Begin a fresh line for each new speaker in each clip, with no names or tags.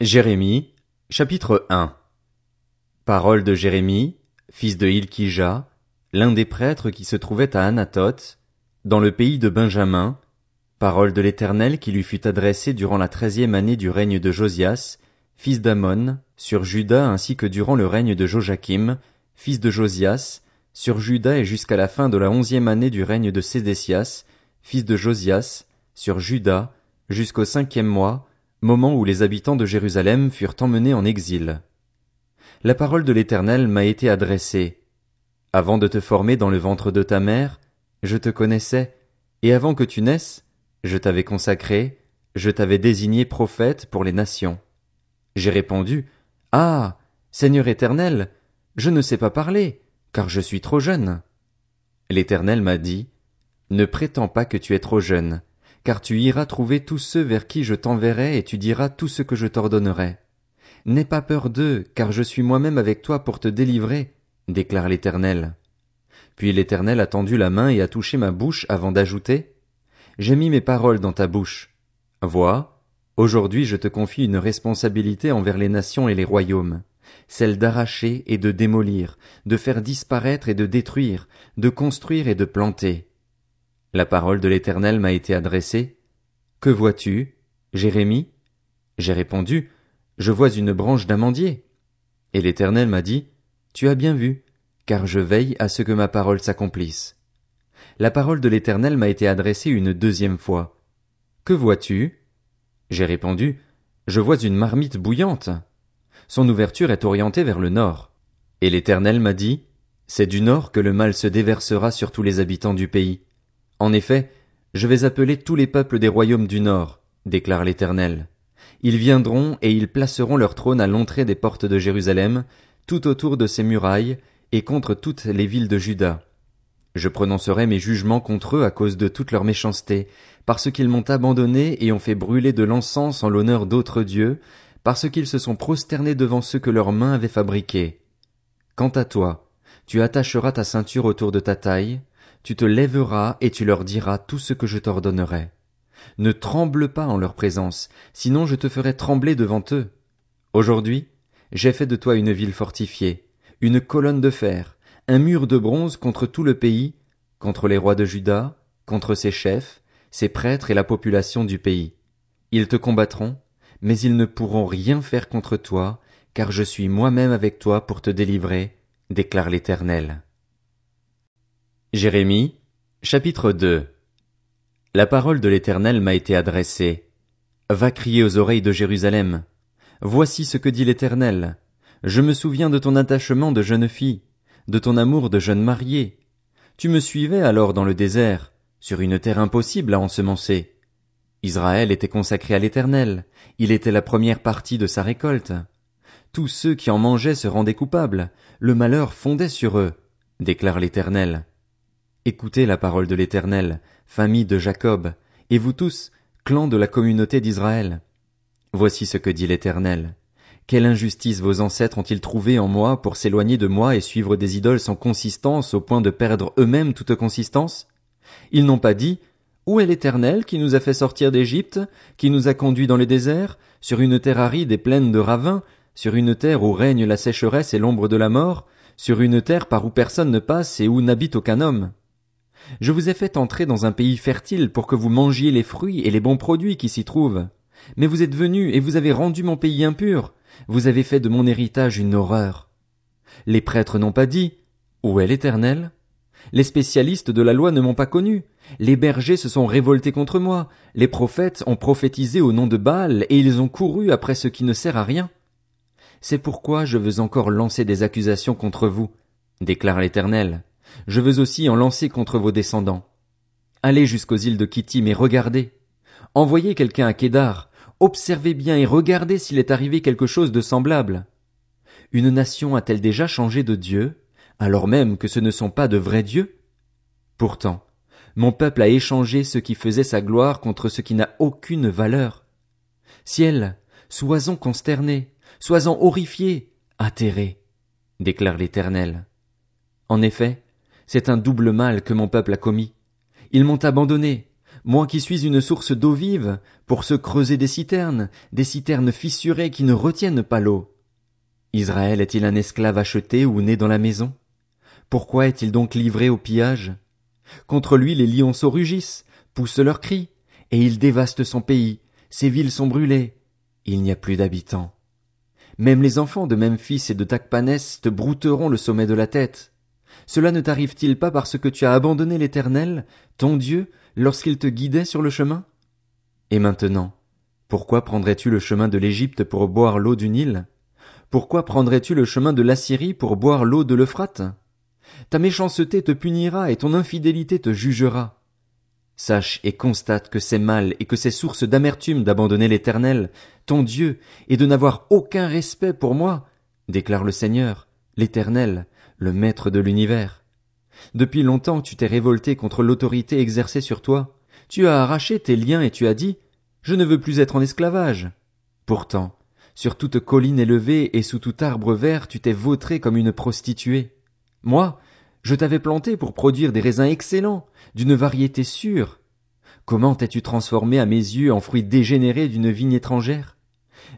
Jérémie, chapitre 1 Parole de Jérémie, fils de Hilkija, l'un des prêtres qui se trouvait à Anatoth, dans le pays de Benjamin, parole de l'Éternel qui lui fut adressée durant la treizième année du règne de Josias, fils d'Amon, sur Juda ainsi que durant le règne de Joachim, fils de Josias, sur Juda et jusqu'à la fin de la onzième année du règne de Sédécias, fils de Josias, sur Juda, jusqu'au cinquième mois, moment où les habitants de Jérusalem furent emmenés en exil. La parole de l'Éternel m'a été adressée. Avant de te former dans le ventre de ta mère, je te connaissais, et avant que tu naisses, je t'avais consacré, je t'avais désigné prophète pour les nations. J'ai répondu, Ah, Seigneur éternel, je ne sais pas parler, car je suis trop jeune. L'Éternel m'a dit, Ne prétends pas que tu es trop jeune, car tu iras trouver tous ceux vers qui je t'enverrai et tu diras tout ce que je t'ordonnerai. N'aie pas peur d'eux, car je suis moi-même avec toi pour te délivrer, déclare l'Éternel. Puis l'Éternel a tendu la main et a touché ma bouche avant d'ajouter, J'ai mis mes paroles dans ta bouche. Vois, aujourd'hui je te confie une responsabilité envers les nations et les royaumes, celle d'arracher et de démolir, de faire disparaître et de détruire, de construire et de planter. La parole de l'Éternel m'a été adressée. Que vois-tu, Jérémie? J'ai répondu, Je vois une branche d'amandier. Et l'Éternel m'a dit, Tu as bien vu, car je veille à ce que ma parole s'accomplisse. La parole de l'Éternel m'a été adressée une deuxième fois. Que vois-tu? J'ai répondu, Je vois une marmite bouillante. Son ouverture est orientée vers le nord. Et l'Éternel m'a dit, C'est du nord que le mal se déversera sur tous les habitants du pays. En effet, je vais appeler tous les peuples des royaumes du Nord, déclare l'Éternel. Ils viendront et ils placeront leur trône à l'entrée des portes de Jérusalem, tout autour de ses murailles, et contre toutes les villes de Juda. Je prononcerai mes jugements contre eux à cause de toute leur méchanceté, parce qu'ils m'ont abandonné et ont fait brûler de l'encens en l'honneur d'autres dieux, parce qu'ils se sont prosternés devant ceux que leurs mains avaient fabriqués. Quant à toi, tu attacheras ta ceinture autour de ta taille, tu te lèveras et tu leur diras tout ce que je t'ordonnerai. Ne tremble pas en leur présence, sinon je te ferai trembler devant eux. Aujourd'hui, j'ai fait de toi une ville fortifiée, une colonne de fer, un mur de bronze contre tout le pays, contre les rois de Juda, contre ses chefs, ses prêtres et la population du pays. Ils te combattront, mais ils ne pourront rien faire contre toi, car je suis moi-même avec toi pour te délivrer, déclare l'Éternel. Jérémie, chapitre 2 La parole de l'Éternel m'a été adressée. Va crier aux oreilles de Jérusalem. Voici ce que dit l'Éternel. Je me souviens de ton attachement de jeune fille, de ton amour de jeune mariée. Tu me suivais alors dans le désert, sur une terre impossible à ensemencer. Israël était consacré à l'Éternel, il était la première partie de sa récolte. Tous ceux qui en mangeaient se rendaient coupables, le malheur fondait sur eux, déclare l'Éternel. Écoutez la parole de l'Éternel, famille de Jacob, et vous tous, clans de la communauté d'Israël. Voici ce que dit l'Éternel. Quelle injustice vos ancêtres ont-ils trouvé en moi pour s'éloigner de moi et suivre des idoles sans consistance au point de perdre eux-mêmes toute consistance? Ils n'ont pas dit, où est l'Éternel qui nous a fait sortir d'Égypte, qui nous a conduits dans les déserts, sur une terre aride et pleine de ravins, sur une terre où règne la sécheresse et l'ombre de la mort, sur une terre par où personne ne passe et où n'habite aucun homme? Je vous ai fait entrer dans un pays fertile pour que vous mangiez les fruits et les bons produits qui s'y trouvent. Mais vous êtes venus et vous avez rendu mon pays impur. Vous avez fait de mon héritage une horreur. Les prêtres n'ont pas dit Où est l'Éternel? Les spécialistes de la loi ne m'ont pas connu. Les bergers se sont révoltés contre moi. Les prophètes ont prophétisé au nom de Baal et ils ont couru après ce qui ne sert à rien. C'est pourquoi je veux encore lancer des accusations contre vous, déclare l'Éternel je veux aussi en lancer contre vos descendants. Allez jusqu'aux îles de Kittim et regardez. Envoyez quelqu'un à Kédar, observez bien et regardez s'il est arrivé quelque chose de semblable. Une nation a-t-elle déjà changé de Dieu, alors même que ce ne sont pas de vrais dieux? Pourtant, mon peuple a échangé ce qui faisait sa gloire contre ce qui n'a aucune valeur. Ciel, sois-en consterné, sois-en horrifié, atterré, déclare l'Éternel. En effet, c'est un double mal que mon peuple a commis. Ils m'ont abandonné. moi qui suis une source d'eau vive, pour se creuser des citernes, des citernes fissurées qui ne retiennent pas l'eau. Israël est-il un esclave acheté ou né dans la maison? Pourquoi est-il donc livré au pillage? Contre lui les lionceaux rugissent, poussent leurs cris, et ils dévastent son pays, ses villes sont brûlées, il n'y a plus d'habitants. Même les enfants de Memphis et de Tacpanès te brouteront le sommet de la tête. Cela ne t'arrive-t-il pas parce que tu as abandonné l'Éternel, ton Dieu, lorsqu'il te guidait sur le chemin? Et maintenant, pourquoi prendrais-tu le chemin de l'Égypte pour boire l'eau du Nil? Pourquoi prendrais-tu le chemin de l'Assyrie pour boire l'eau de l'Euphrate? Ta méchanceté te punira et ton infidélité te jugera. Sache et constate que c'est mal et que c'est source d'amertume d'abandonner l'Éternel, ton Dieu, et de n'avoir aucun respect pour moi, déclare le Seigneur, l'Éternel, le Maître de l'univers. Depuis longtemps tu t'es révolté contre l'autorité exercée sur toi. Tu as arraché tes liens et tu as dit, je ne veux plus être en esclavage. Pourtant, sur toute colline élevée et sous tout arbre vert tu t'es vautré comme une prostituée. Moi, je t'avais planté pour produire des raisins excellents, d'une variété sûre. Comment t'es-tu transformé à mes yeux en fruit dégénéré d'une vigne étrangère?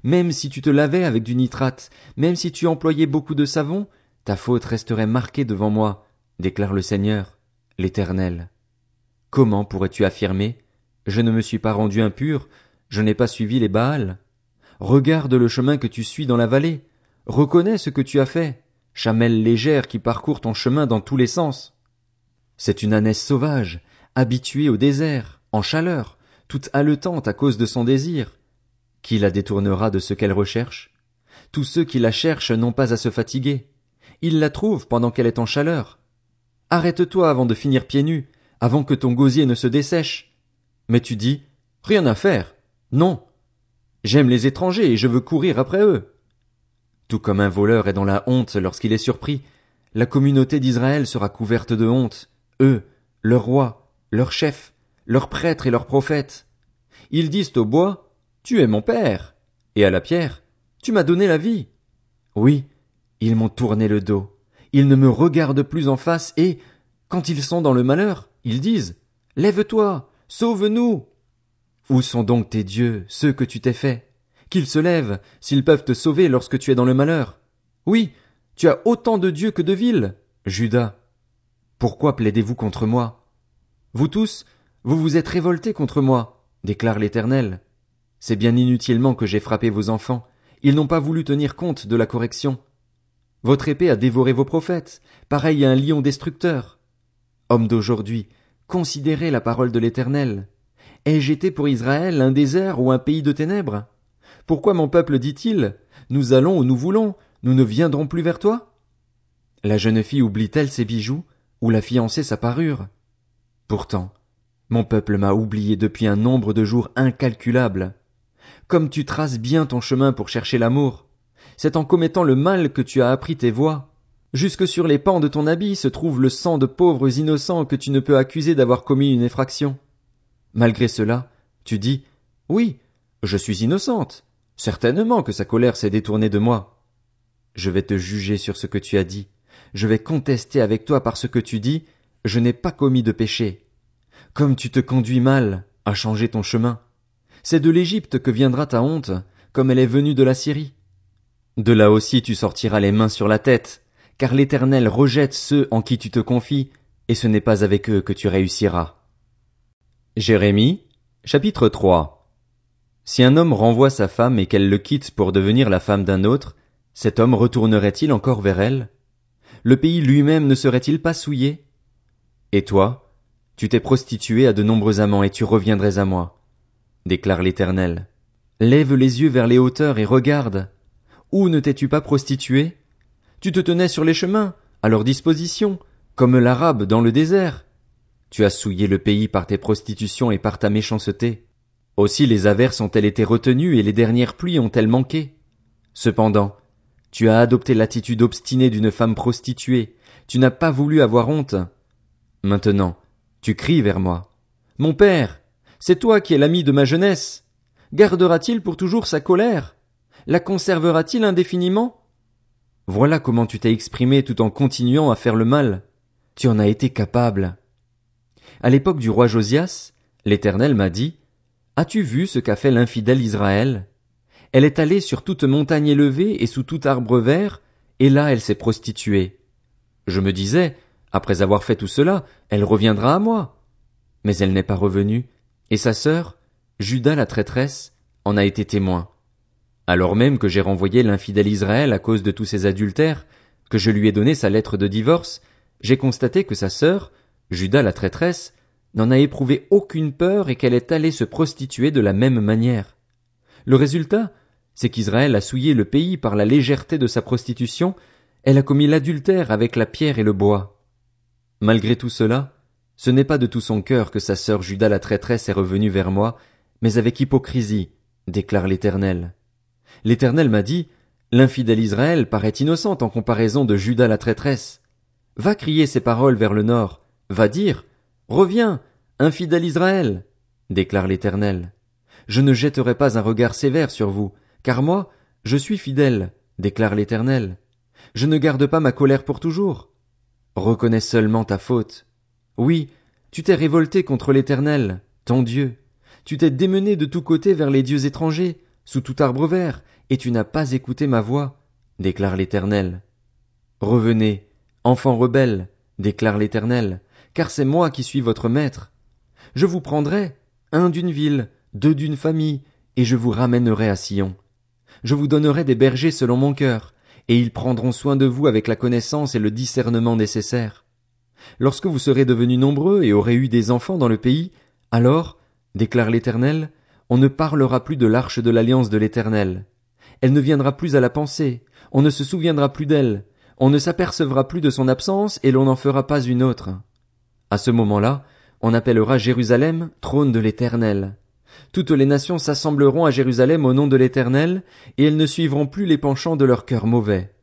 Même si tu te lavais avec du nitrate, même si tu employais beaucoup de savon, ta faute resterait marquée devant moi, déclare le Seigneur, l'Éternel. Comment pourrais-tu affirmer, je ne me suis pas rendu impur, je n'ai pas suivi les Baals? Regarde le chemin que tu suis dans la vallée, reconnais ce que tu as fait chamelle légère qui parcourt ton chemin dans tous les sens. C'est une ânesse sauvage, habituée au désert, en chaleur, toute haletante à cause de son désir. Qui la détournera de ce qu'elle recherche? Tous ceux qui la cherchent n'ont pas à se fatiguer. Ils la trouvent pendant qu'elle est en chaleur. Arrête-toi avant de finir pieds nus, avant que ton gosier ne se dessèche. Mais tu dis, rien à faire. Non. J'aime les étrangers et je veux courir après eux. Tout comme un voleur est dans la honte lorsqu'il est surpris, la communauté d'Israël sera couverte de honte, eux, leur roi, leur chef, leurs prêtres et leurs prophètes. Ils disent au bois, Tu es mon père, et à la pierre, Tu m'as donné la vie. Oui, ils m'ont tourné le dos, ils ne me regardent plus en face et, quand ils sont dans le malheur, ils disent, Lève-toi, sauve-nous. Où sont donc tes dieux, ceux que tu t'es faits? qu'ils se lèvent, s'ils peuvent te sauver lorsque tu es dans le malheur. Oui, tu as autant de dieux que de villes, Judas. Pourquoi plaidez-vous contre moi? Vous tous, vous vous êtes révoltés contre moi, déclare l'Éternel. C'est bien inutilement que j'ai frappé vos enfants, ils n'ont pas voulu tenir compte de la correction. Votre épée a dévoré vos prophètes, pareil à un lion destructeur. Homme d'aujourd'hui, considérez la parole de l'Éternel. Ai-je été pour Israël un désert ou un pays de ténèbres? Pourquoi mon peuple dit-il Nous allons où nous voulons, nous ne viendrons plus vers toi? La jeune fille oublie-t-elle ses bijoux, ou la fiancée sa parure? Pourtant, mon peuple m'a oublié depuis un nombre de jours incalculable. Comme tu traces bien ton chemin pour chercher l'amour, c'est en commettant le mal que tu as appris tes voies. Jusque sur les pans de ton habit se trouve le sang de pauvres innocents que tu ne peux accuser d'avoir commis une effraction. Malgré cela, tu dis, oui, je suis innocente, Certainement que sa colère s'est détournée de moi. Je vais te juger sur ce que tu as dit. Je vais contester avec toi par ce que tu dis. Je n'ai pas commis de péché. Comme tu te conduis mal, à changer ton chemin. C'est de l'Égypte que viendra ta honte, comme elle est venue de la Syrie. De là aussi tu sortiras les mains sur la tête, car l'Éternel rejette ceux en qui tu te confies, et ce n'est pas avec eux que tu réussiras. Jérémie, chapitre 3 si un homme renvoie sa femme et qu'elle le quitte pour devenir la femme d'un autre, cet homme retournerait-il encore vers elle? Le pays lui-même ne serait-il pas souillé? Et toi, tu t'es prostitué à de nombreux amants et tu reviendrais à moi, déclare l'Éternel. Lève les yeux vers les hauteurs et regarde. Où ne t'es-tu pas prostitué? Tu te tenais sur les chemins, à leur disposition, comme l'arabe dans le désert. Tu as souillé le pays par tes prostitutions et par ta méchanceté. Aussi les averses ont-elles été retenues et les dernières pluies ont-elles manqué? Cependant, tu as adopté l'attitude obstinée d'une femme prostituée, tu n'as pas voulu avoir honte. Maintenant, tu cries vers moi. Mon père, c'est toi qui es l'ami de ma jeunesse. Gardera-t-il pour toujours sa colère? La conservera-t-il indéfiniment? Voilà comment tu t'es exprimé tout en continuant à faire le mal. Tu en as été capable. À l'époque du roi Josias, L'Éternel m'a dit, As-tu vu ce qu'a fait l'infidèle Israël? Elle est allée sur toute montagne élevée et sous tout arbre vert, et là elle s'est prostituée. Je me disais, après avoir fait tout cela, elle reviendra à moi. Mais elle n'est pas revenue, et sa sœur, Judas la traîtresse, en a été témoin. Alors même que j'ai renvoyé l'infidèle Israël à cause de tous ses adultères, que je lui ai donné sa lettre de divorce, j'ai constaté que sa sœur, Judas la traîtresse, n'en a éprouvé aucune peur et qu'elle est allée se prostituer de la même manière. Le résultat, c'est qu'Israël a souillé le pays par la légèreté de sa prostitution, elle a commis l'adultère avec la pierre et le bois. Malgré tout cela, ce n'est pas de tout son cœur que sa sœur Judas la traîtresse est revenue vers moi, mais avec hypocrisie, déclare l'Éternel. L'Éternel m'a dit, L'infidèle Israël paraît innocente en comparaison de Judas la traîtresse. Va crier ces paroles vers le nord, va dire, Reviens, infidèle Israël, déclare l'Éternel. Je ne jetterai pas un regard sévère sur vous, car moi, je suis fidèle, déclare l'Éternel. Je ne garde pas ma colère pour toujours. Reconnais seulement ta faute. Oui, tu t'es révolté contre l'Éternel, ton Dieu. Tu t'es démené de tous côtés vers les dieux étrangers, sous tout arbre vert, et tu n'as pas écouté ma voix, déclare l'Éternel. Revenez, enfants rebelles, déclare l'Éternel, car c'est moi qui suis votre maître. Je vous prendrai, un d'une ville, deux d'une famille, et je vous ramènerai à Sion. Je vous donnerai des bergers selon mon cœur, et ils prendront soin de vous avec la connaissance et le discernement nécessaires. Lorsque vous serez devenus nombreux et aurez eu des enfants dans le pays, alors, déclare l'Éternel, on ne parlera plus de l'arche de l'alliance de l'Éternel. Elle ne viendra plus à la pensée, on ne se souviendra plus d'elle, on ne s'apercevra plus de son absence et l'on n'en fera pas une autre. À ce moment-là, on appellera Jérusalem trône de l'Éternel. Toutes les nations s'assembleront à Jérusalem au nom de l'Éternel, et elles ne suivront plus les penchants de leur cœur mauvais.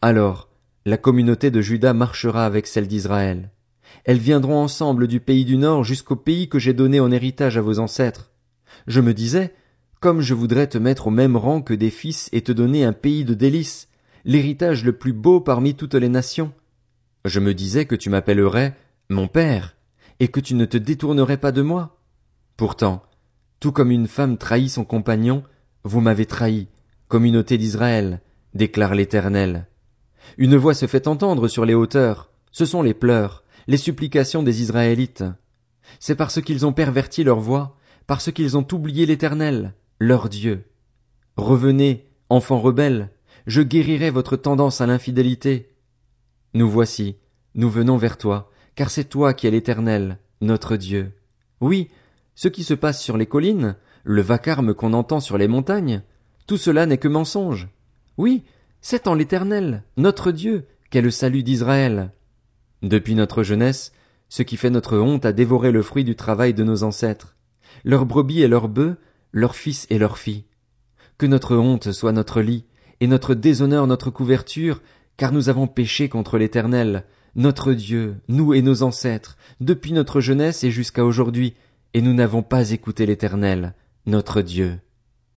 Alors, la communauté de Juda marchera avec celle d'Israël. Elles viendront ensemble du pays du Nord jusqu'au pays que j'ai donné en héritage à vos ancêtres. Je me disais, comme je voudrais te mettre au même rang que des fils et te donner un pays de délices, l'héritage le plus beau parmi toutes les nations. Je me disais que tu m'appellerais mon père, et que tu ne te détournerais pas de moi. Pourtant, tout comme une femme trahit son compagnon, vous m'avez trahi, communauté d'Israël, déclare l'Éternel. Une voix se fait entendre sur les hauteurs, ce sont les pleurs, les supplications des Israélites. C'est parce qu'ils ont perverti leur voix, parce qu'ils ont oublié l'Éternel, leur Dieu. Revenez, enfants rebelles, je guérirai votre tendance à l'infidélité. Nous voici, nous venons vers toi, car c'est toi qui es l'Éternel, notre Dieu. Oui, ce qui se passe sur les collines, le vacarme qu'on entend sur les montagnes, tout cela n'est que mensonge. Oui, c'est en l'Éternel, notre Dieu, qu'est le salut d'Israël. Depuis notre jeunesse, ce qui fait notre honte a dévoré le fruit du travail de nos ancêtres, leurs brebis et leurs bœufs, leurs fils et leurs filles. Que notre honte soit notre lit, et notre déshonneur notre couverture, car nous avons péché contre l'Éternel, notre Dieu, nous et nos ancêtres, depuis notre jeunesse et jusqu'à aujourd'hui, et nous n'avons pas écouté l'Éternel, notre Dieu.